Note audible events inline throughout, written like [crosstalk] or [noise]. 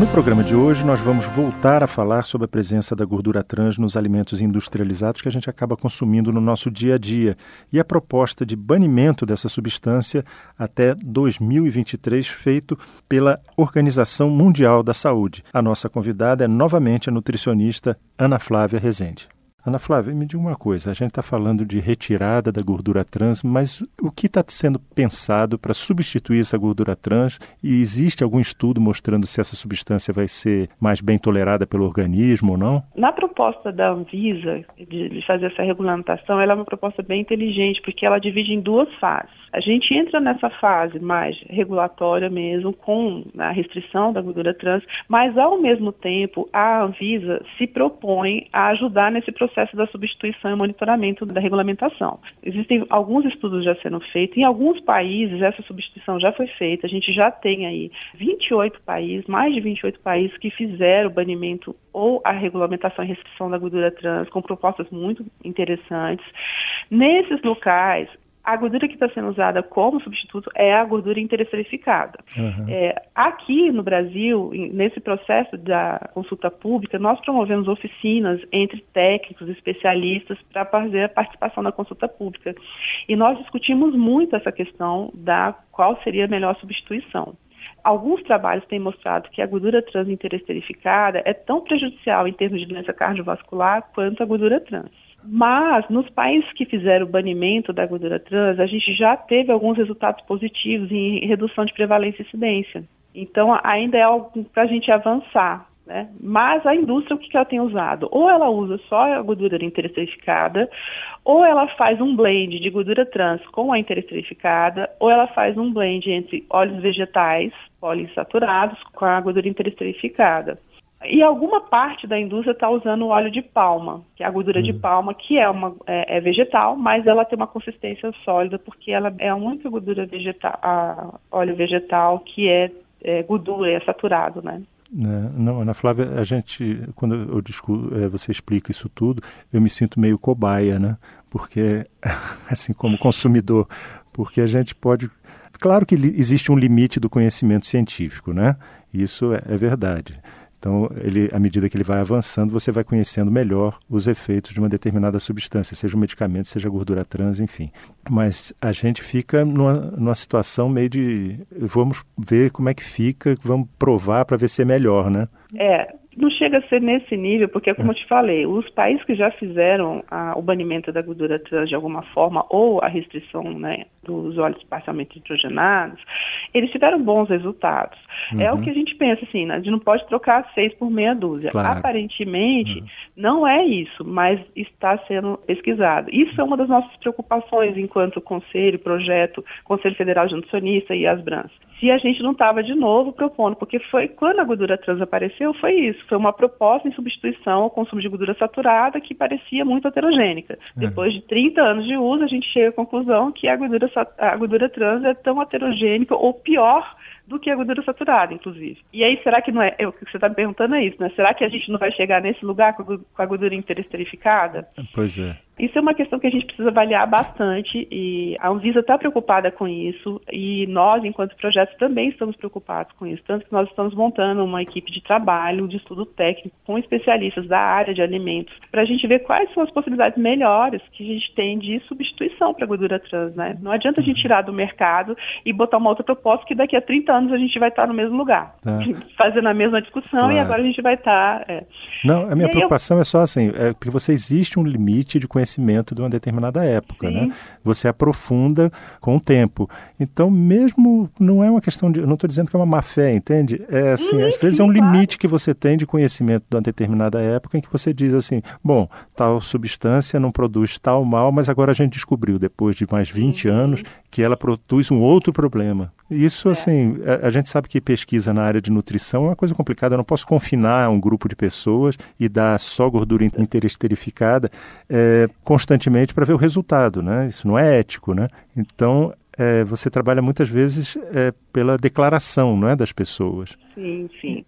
No programa de hoje, nós vamos voltar a falar sobre a presença da gordura trans nos alimentos industrializados que a gente acaba consumindo no nosso dia a dia e a proposta de banimento dessa substância até 2023, feito pela Organização Mundial da Saúde. A nossa convidada é novamente a nutricionista Ana Flávia Rezende. Ana Flávia, me diga uma coisa: a gente está falando de retirada da gordura trans, mas o que está sendo pensado para substituir essa gordura trans? E existe algum estudo mostrando se essa substância vai ser mais bem tolerada pelo organismo ou não? Na proposta da Anvisa de, fazer essa regulamentação, ela é uma proposta bem inteligente, porque ela divide em duas fases. A gente entra nessa fase mais regulatória mesmo, com a restrição da gordura trans, mas ao mesmo tempo a Anvisa se propõe a ajudar nesse processo da substituição e monitoramento da regulamentação. Existem alguns estudos já sendo feitos, em alguns países essa substituição já foi feita, a gente já tem aí 28 países, mais de 28 países que fizeram o banimento ou a regulamentação e restrição da gordura trans com propostas muito interessantes. Nesses locais, a gordura que está sendo usada como substituto é a gordura interesterificada. Uhum. É, aqui no Brasil, nesse processo da consulta pública, nós promovemos oficinas entre técnicos, especialistas, para fazer a participação na consulta pública. E nós discutimos muito essa questão da qual seria a melhor substituição. Alguns trabalhos têm mostrado que a gordura trans interesterificada é tão prejudicial em termos de doença cardiovascular quanto a gordura trans. Mas nos países que fizeram o banimento da gordura trans, a gente já teve alguns resultados positivos em redução de prevalência e incidência. Então ainda é algo para a gente avançar. Né? Mas a indústria, o que, que ela tem usado? Ou ela usa só a gordura interesterificada, ou ela faz um blend de gordura trans com a interesterificada, ou ela faz um blend entre óleos vegetais poliinsaturados com a gordura interesterificada. E alguma parte da indústria está usando o óleo de palma, que é a gordura uhum. de palma, que é, uma, é, é, vegetal, mas ela tem uma consistência sólida, porque ela é a única gordura vegetal, a, óleo vegetal que é, é gordura, é saturado, né? né? Não, Ana Flávia, a gente, quando eu discuto, é, você explica isso tudo, eu me sinto meio cobaia, né? Porque, [laughs] assim como consumidor, porque a gente pode. Claro que existe um limite do conhecimento científico, né? Isso é, é verdade. Então, ele, à medida que ele vai avançando, você vai conhecendo melhor os efeitos de uma determinada substância, seja um medicamento, seja gordura trans, enfim. Mas a gente fica numa, numa situação meio de vamos ver como é que fica, vamos provar para ver se é melhor, né? É, não chega a ser nesse nível, porque, como eu te falei, os países que já fizeram a, o banimento da gordura trans de alguma forma, ou a restrição né, dos óleos parcialmente nitrogenados, eles tiveram bons resultados. Uhum. É o uhum. que a gente pensa, assim, né, a gente não pode trocar seis por meia dúzia. Claro. Aparentemente, uhum. não é isso, mas está sendo pesquisado. Isso é uma das nossas preocupações enquanto conselho, projeto, Conselho Federal de Nutricionista e as Brans se a gente não estava de novo propondo, porque foi quando a gordura trans apareceu, foi isso, foi uma proposta em substituição ao consumo de gordura saturada que parecia muito heterogênica. Uhum. Depois de 30 anos de uso, a gente chega à conclusão que a gordura, a gordura trans é tão heterogênica ou pior do que a gordura saturada, inclusive. E aí, será que não é, é o que você está me perguntando é isso, né? Será que a gente não vai chegar nesse lugar com a gordura interesterificada? Pois é. Isso é uma questão que a gente precisa avaliar bastante e a Anvisa está preocupada com isso e nós, enquanto projetos, também estamos preocupados com isso. Tanto que nós estamos montando uma equipe de trabalho, de estudo técnico, com especialistas da área de alimentos, para a gente ver quais são as possibilidades melhores que a gente tem de substituição para a gordura trans. Né? Não adianta a gente tirar do mercado e botar uma outra proposta que daqui a 30 anos a gente vai estar no mesmo lugar, tá. [laughs] fazendo a mesma discussão claro. e agora a gente vai estar. É. Não, a minha preocupação eu... é só assim, é porque você existe um limite de conhecimento de uma determinada época, né? Você aprofunda com o tempo. Então, mesmo não é uma questão de, não estou dizendo que é uma má fé, entende? É assim, às vezes é um limite que você tem de conhecimento de uma determinada época em que você diz assim, bom, tal substância não produz tal mal, mas agora a gente descobriu depois de mais 20 uhum. anos que ela produz um outro problema. Isso, é. assim, a, a, gente sabe que pesquisa na área de nutrição é uma coisa complicada. Eu não posso confinar um grupo de pessoas e dar só gordura interesterificada é, constantemente para ver o resultado, né? Isso não é ético, né? Então, é, você trabalha muitas vezes é, pela declaração, não é, das pessoas. Sim, sim.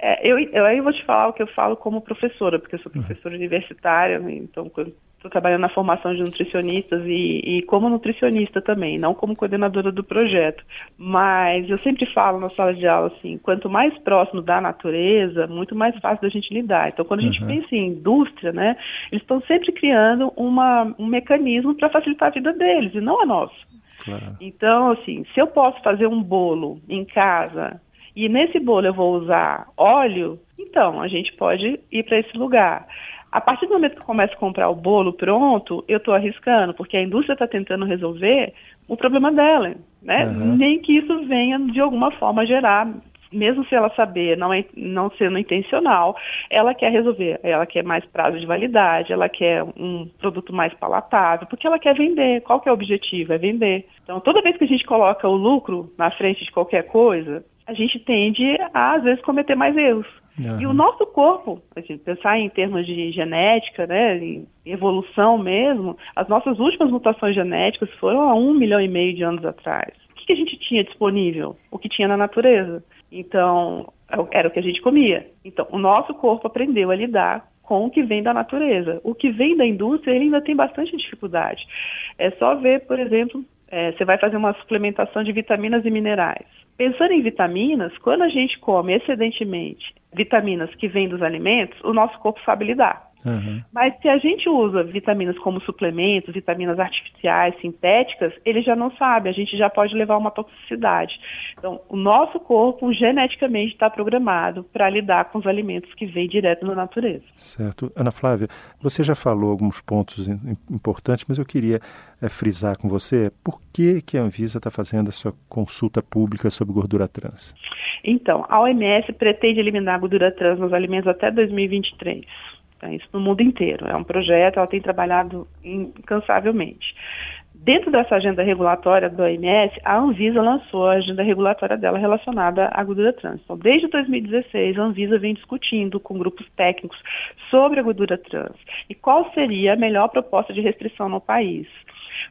É, eu, eu aí vou te falar o que eu falo como professora, porque eu sou professora universitária, então estou trabalhando na formação de nutricionistas e, e, como nutricionista também, não como coordenadora do projeto. Mas eu sempre falo na sala de aula assim, quanto mais próximo da natureza, muito mais fácil da gente lidar. Então, quando a gente uhum. pensa em indústria, né, eles estão sempre criando uma, um mecanismo para facilitar a vida deles e não a nossa. Claro. Então, assim, se eu posso fazer um bolo em casa e nesse bolo eu vou usar óleo, então a gente pode ir para esse lugar. A partir do momento que eu começo a comprar o bolo pronto, eu estou arriscando, porque a indústria está tentando resolver o problema dela, né? Uhum. Nem que isso venha de alguma forma gerar, mesmo se ela saber, não, é, não sendo intencional, ela quer resolver, ela quer mais prazo de validade, ela quer um produto mais palatável, porque ela quer vender. Qual que é o objetivo? É vender. Então, toda vez que a gente coloca o lucro na frente de qualquer coisa, a gente tende a, às vezes, cometer mais erros. Uhum. E o nosso corpo, a gente pensar em termos de genética, né, em evolução mesmo, as nossas últimas mutações genéticas foram há um milhão e meio de anos atrás. O que a gente tinha disponível? O que tinha na natureza. Então, é era o que a gente comia. Então, o nosso corpo aprendeu a lidar com o que vem da natureza. O que vem da indústria ele ainda tem bastante dificuldade. É só ver, por exemplo, é, você vai fazer uma suplementação de vitaminas e minerais. Pensando em vitaminas, quando a gente come excedentemente vitaminas que vêm dos alimentos, o nosso corpo sabe lidar. Uhum. Mas se a gente usa vitaminas como suplementos, vitaminas artificiais, sintéticas, ele já não sabe, a gente já pode levar uma toxicidade. Então, o nosso corpo geneticamente está programado para lidar com os alimentos que vêm direto da natureza. Certo. Ana Flávia, você já falou alguns pontos importantes, mas eu queria é, frisar com você por que, que a Anvisa está fazendo essa consulta pública sobre gordura trans. Então, a OMS pretende eliminar a gordura trans nos alimentos até 2023. É isso no mundo inteiro. É um projeto, ela tem trabalhado incansavelmente. Dentro dessa agenda regulatória do OMS, a Anvisa lançou a agenda regulatória dela relacionada à gordura trans. Então, desde 2016, a Anvisa vem discutindo com grupos técnicos sobre a gordura trans e qual seria a melhor proposta de restrição no país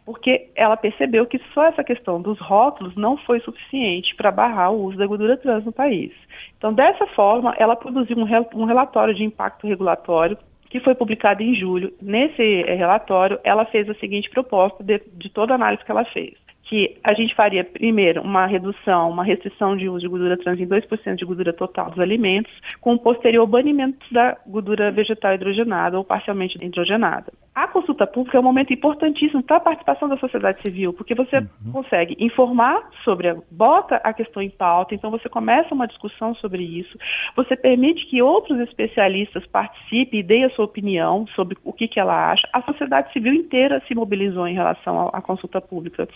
porque ela percebeu que só essa questão dos rótulos não foi suficiente para barrar o uso da gordura trans no país. Então, dessa forma, ela produziu um, relatório de impacto regulatório que foi publicado em julho. Nesse eh, relatório, ela fez a seguinte proposta de, de toda a análise que ela fez que a gente faria, primeiro, uma redução, uma restrição de uso de gordura trans em 2% de gordura total dos alimentos, com o posterior banimento da gordura vegetal hidrogenada ou parcialmente hidrogenada. A consulta pública é um momento importantíssimo para a participação da sociedade civil, porque você uhum. consegue informar sobre, a, bota a questão em pauta, então você começa uma discussão sobre isso, você permite que outros especialistas participem e deem a sua opinião sobre o que, que ela acha. A sociedade civil inteira se mobilizou em relação à consulta pública.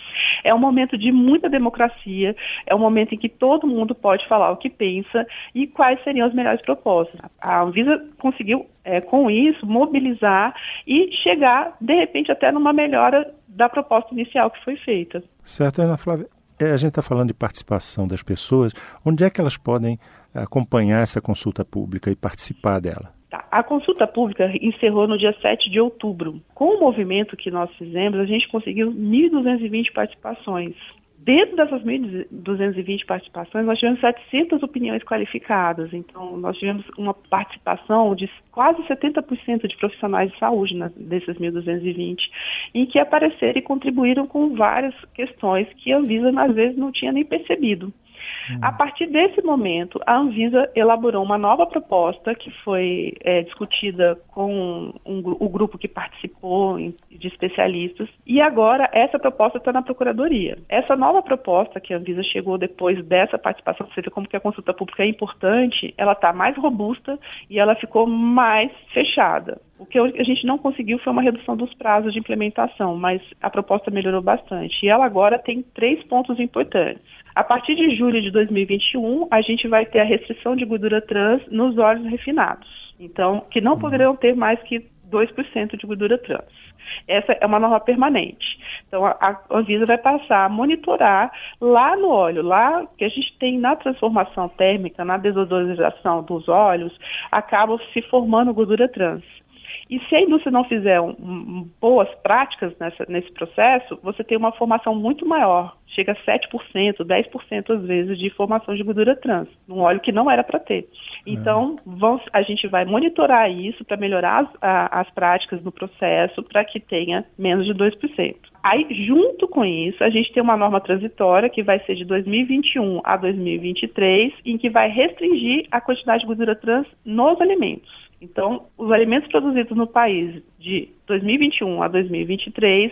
É um momento de muita democracia, é um momento em que todo mundo pode falar o que pensa e quais seriam as melhores propostas. A Anvisa conseguiu, é, com isso, mobilizar e chegar, de repente, até numa melhora da proposta inicial que foi feita. Certo, Ana Flávia. É, a gente está falando de participação das pessoas. Onde é que elas podem acompanhar essa consulta pública e participar dela? Tá. A consulta pública encerrou no dia 7 de outubro. Com o movimento que nós fizemos, a gente conseguiu 1.220 participações. Dentro dessas 1.220 participações, nós tivemos 700 opiniões qualificadas. Então, nós tivemos uma participação de quase 70% de profissionais de saúde desses 1.220, em que apareceram e contribuíram com várias questões que a Anvisa, às vezes, não tinha nem percebido. A partir desse momento, a Anvisa elaborou uma nova proposta que foi é, discutida com um, o grupo que participou de especialistas e agora essa proposta está na Procuradoria. Essa nova proposta que a Anvisa chegou depois dessa participação, você vê como que a consulta pública é importante, ela está mais robusta e ela ficou mais fechada. O que a gente não conseguiu foi uma redução dos prazos de implementação, mas a proposta melhorou bastante. E ela agora tem três pontos importantes. A partir de julho de 2021, a gente vai ter a restrição de gordura trans nos óleos refinados. Então, que não uhum. poderão ter mais que 2% de gordura trans. Essa é uma norma permanente. Então, a Anvisa vai passar a monitorar lá no óleo, lá que a gente tem na transformação térmica, na desodorização dos óleos, acaba se formando gordura trans. E se a indústria não fizer um, um, boas práticas nessa, nesse processo, você tem uma formação muito maior chega a 7%, 10% às vezes de formação de gordura trans, num óleo que não era para ter. Então, é. vamos, a gente vai monitorar isso para melhorar as, a, as práticas no processo para que tenha menos de 2%. Aí, junto com isso, a gente tem uma norma transitória que vai ser de 2021 a 2023, em que vai restringir a quantidade de gordura trans nos alimentos. Então, os alimentos produzidos no país de 2021 a 2023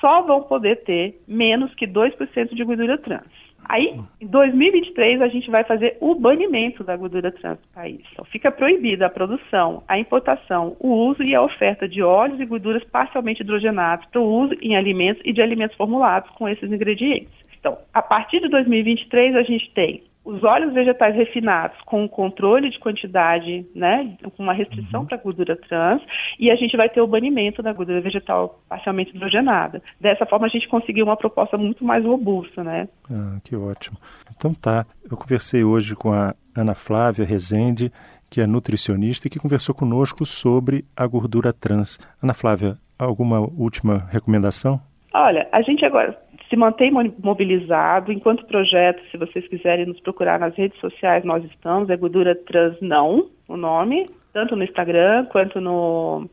só vão poder ter menos que 2% de gordura trans. Aí, em 2023, a gente vai fazer o banimento da gordura trans no país. Então, fica proibida a produção, a importação, o uso e a oferta de óleos e gorduras parcialmente hidrogenados para o uso em alimentos e de alimentos formulados com esses ingredientes. Então, a partir de 2023, a gente tem os óleos vegetais refinados com controle de quantidade, né, com uma restrição uhum. para a gordura trans, e a gente vai ter o banimento da gordura vegetal parcialmente hidrogenada. Dessa forma, a gente conseguiu uma proposta muito mais robusta, né? Ah, que ótimo. Então tá, eu conversei hoje com a Ana Flávia Rezende, que é nutricionista e que conversou conosco sobre a gordura trans. Ana Flávia, alguma última recomendação? Olha, a gente agora se mantém mobilizado. Enquanto projeto, se vocês quiserem nos procurar nas redes sociais, nós estamos. É Gordura Trans Não, o nome, tanto no Instagram quanto no,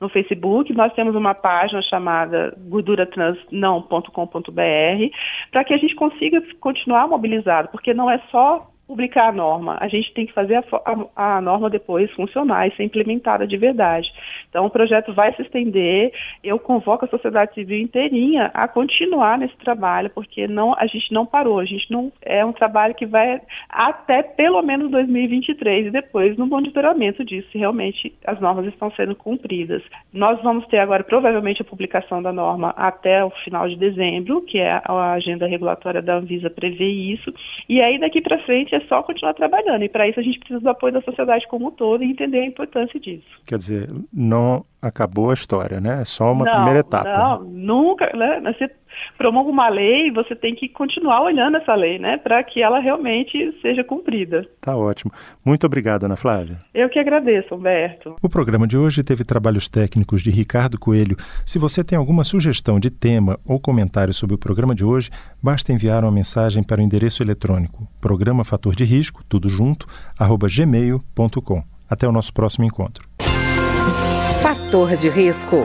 no Facebook. Nós temos uma página chamada gorduratransnão.com.br para que a gente consiga continuar mobilizado, porque não é só publicar a norma, a gente tem que fazer a, a, a, norma depois funcionar e ser implementada de verdade. Então, o projeto vai se estender. Eu convoco a sociedade civil inteirinha a continuar nesse trabalho, porque não, a gente não parou. A gente não é um trabalho que vai até pelo menos 2023 e depois no monitoramento disso, se realmente as normas estão sendo cumpridas. Nós vamos ter agora provavelmente a publicação da norma até o final de dezembro, que é a agenda regulatória da Anvisa prevê isso. E aí daqui para frente é só continuar trabalhando. E para isso a gente precisa do apoio da sociedade como um todo e entender a importância disso. Quer dizer, não acabou a história, né? É só uma não, primeira etapa. Não, nunca, né? Você promove uma lei, você tem que continuar olhando essa lei, né? Para que ela realmente seja cumprida. Tá ótimo. Muito obrigado, Ana Flávia. Eu que agradeço, Humberto. O programa de hoje teve trabalhos técnicos de Ricardo Coelho. Se você tem alguma sugestão de tema ou comentário sobre o programa de hoje, basta enviar uma mensagem para o endereço eletrônico programa fator de risco, tudo junto, arroba gmail.com. Até o nosso próximo encontro. Fator de risco.